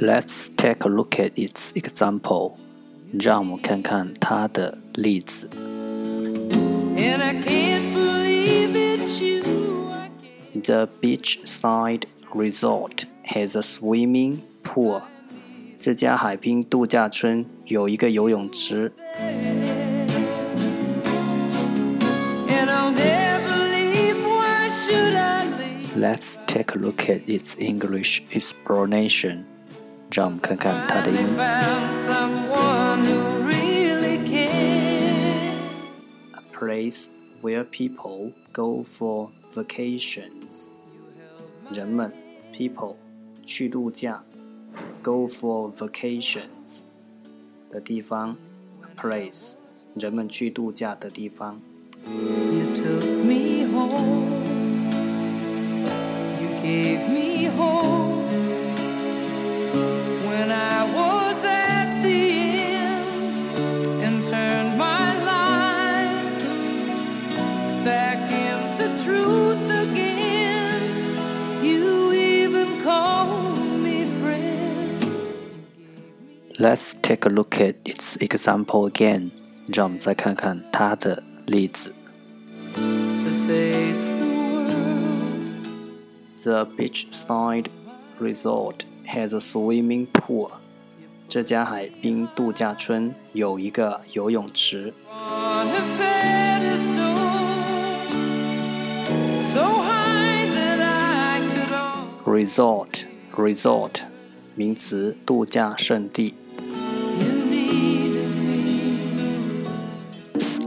Let's take a look at its example. 让我们看看它的例子。The beachside resort has a swimming pool. 这家海滨度假村有一个游泳池。Let's take a look at its English explanation. 让我们看看它的英文。A place where people go for vacations. 人们 people 去度假，go for vacations 的地方，a place 人们去度假的地方。You took me home. You gave me home. Let's take a look at its example again. 让我们再看看它的例子。The beachside resort has a swimming pool. 这家海滨度假村有一个游泳池。Resort, resort，名词，度假胜地。